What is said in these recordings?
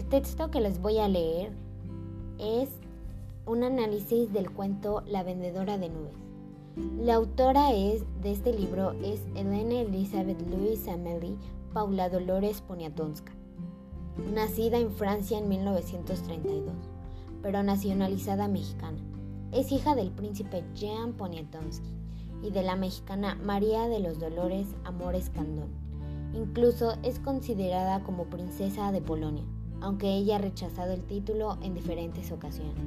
texto que les voy a leer es un análisis del cuento La vendedora de nubes. La autora es, de este libro es Elena Elizabeth Louise Amelie Paula Dolores Poniatowska, nacida en Francia en 1932, pero nacionalizada mexicana. Es hija del príncipe Jean Poniatowski y de la mexicana María de los Dolores Amores Candón. Incluso es considerada como princesa de Polonia, aunque ella ha rechazado el título en diferentes ocasiones.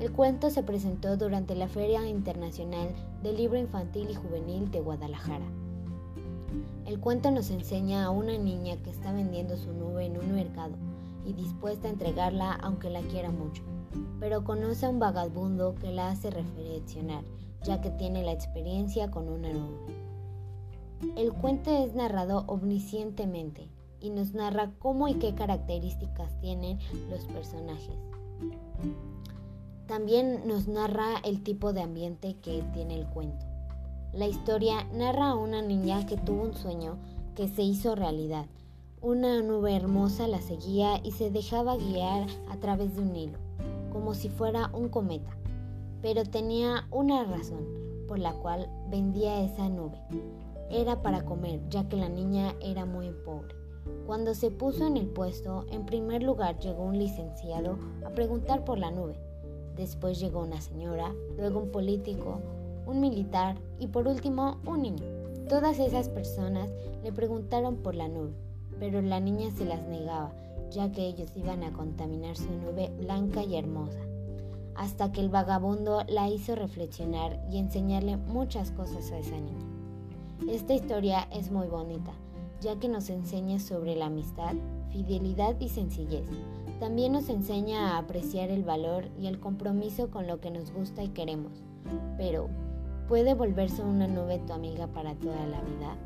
El cuento se presentó durante la Feria Internacional del Libro Infantil y Juvenil de Guadalajara. El cuento nos enseña a una niña que está vendiendo su nube en un mercado y dispuesta a entregarla aunque la quiera mucho, pero conoce a un vagabundo que la hace reflexionar, ya que tiene la experiencia con una nube. El cuento es narrado omniscientemente y nos narra cómo y qué características tienen los personajes. También nos narra el tipo de ambiente que tiene el cuento. La historia narra a una niña que tuvo un sueño que se hizo realidad. Una nube hermosa la seguía y se dejaba guiar a través de un hilo, como si fuera un cometa. Pero tenía una razón por la cual vendía esa nube. Era para comer, ya que la niña era muy pobre. Cuando se puso en el puesto, en primer lugar llegó un licenciado a preguntar por la nube. Después llegó una señora, luego un político, un militar y por último un niño. Todas esas personas le preguntaron por la nube, pero la niña se las negaba, ya que ellos iban a contaminar su nube blanca y hermosa, hasta que el vagabundo la hizo reflexionar y enseñarle muchas cosas a esa niña. Esta historia es muy bonita, ya que nos enseña sobre la amistad, fidelidad y sencillez, también nos enseña a apreciar el valor y el compromiso con lo que nos gusta y queremos. Pero, ¿puede volverse una nube tu amiga para toda la vida?